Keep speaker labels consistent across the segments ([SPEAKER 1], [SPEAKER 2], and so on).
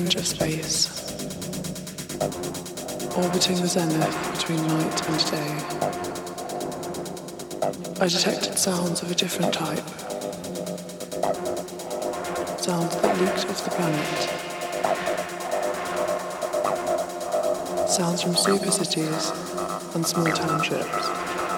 [SPEAKER 1] fringe of space, orbiting the zenith between night and day. I detected sounds of a different type, sounds that leaked off the planet, sounds from super cities and small townships.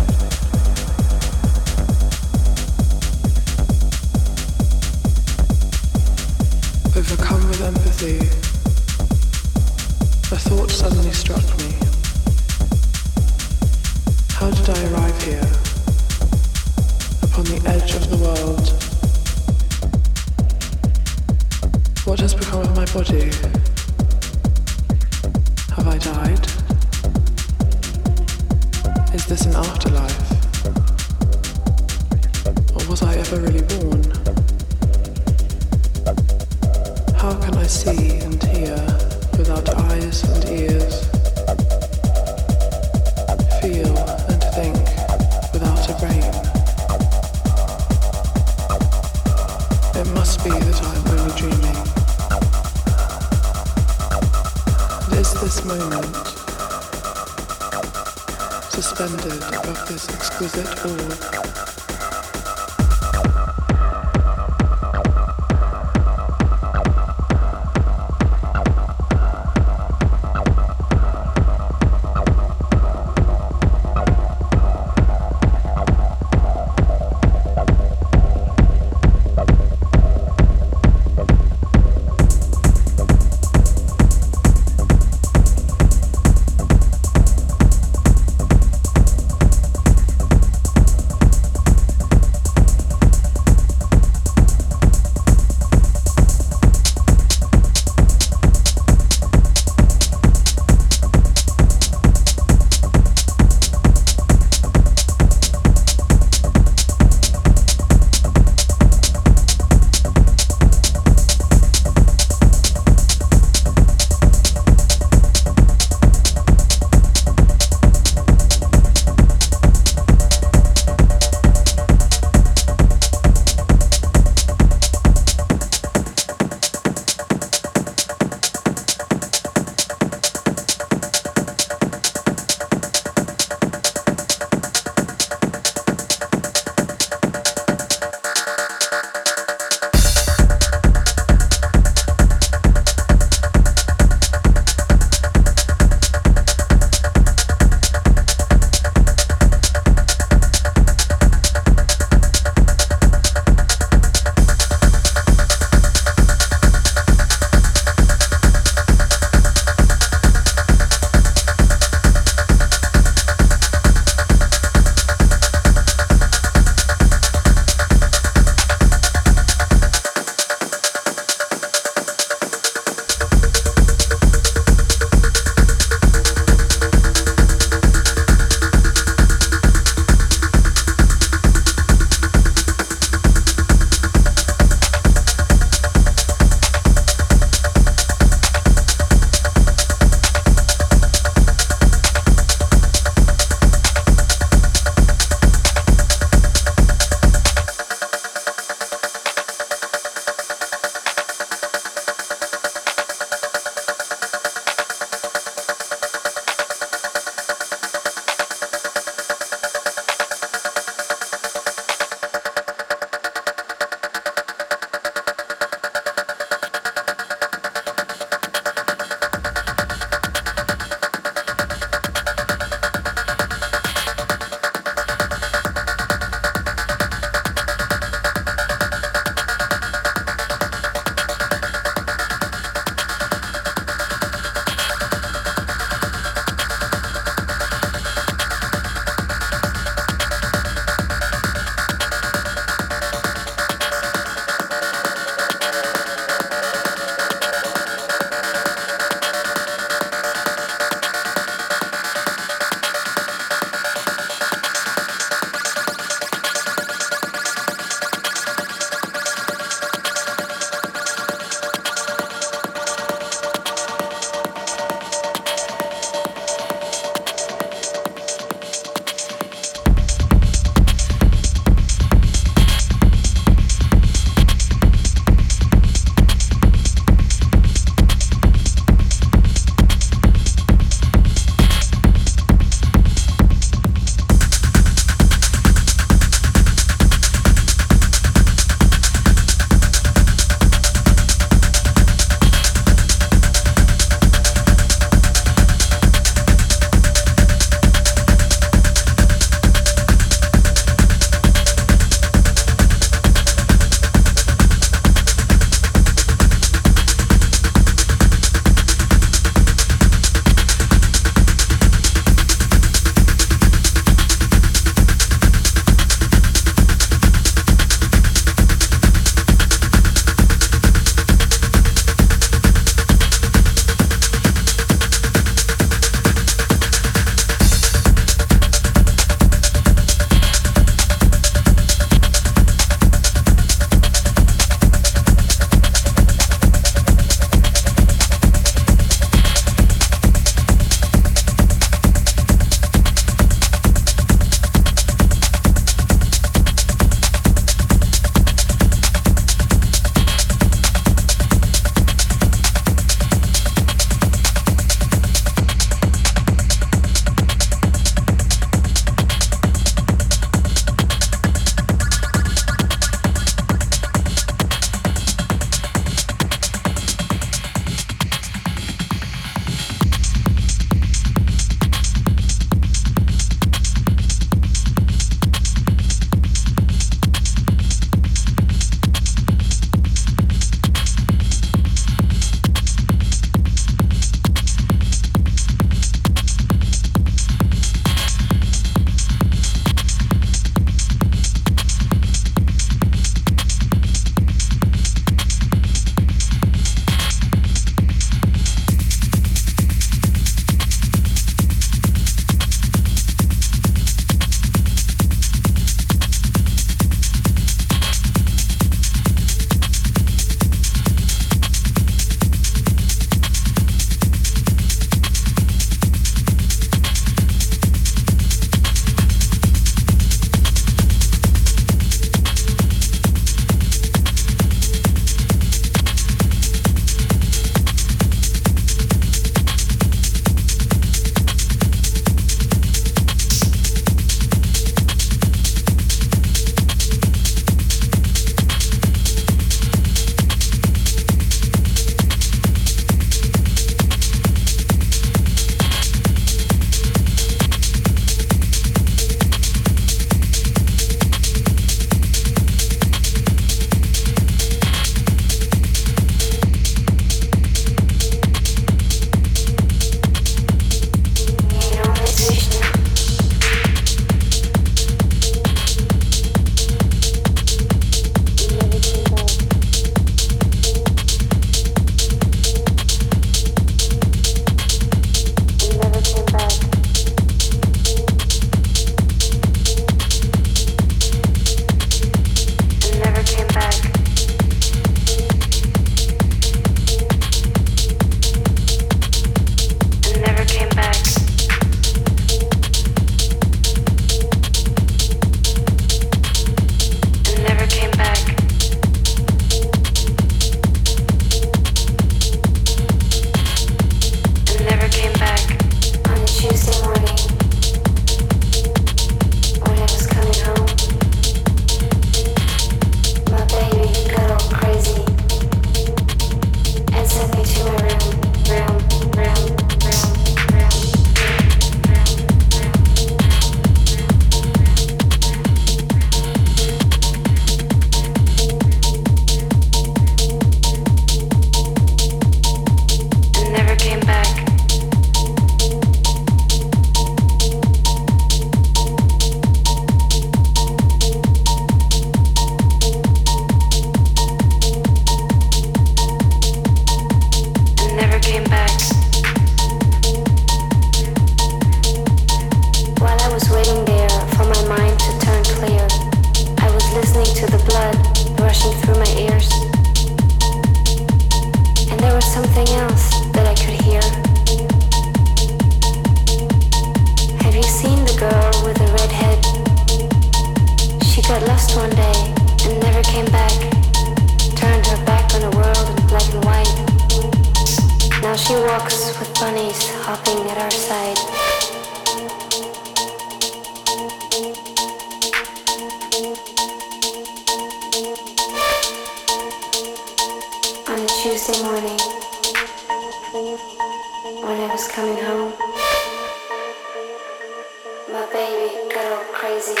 [SPEAKER 1] baby, go crazy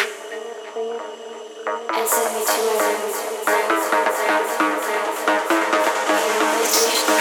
[SPEAKER 1] and send me to my
[SPEAKER 2] room.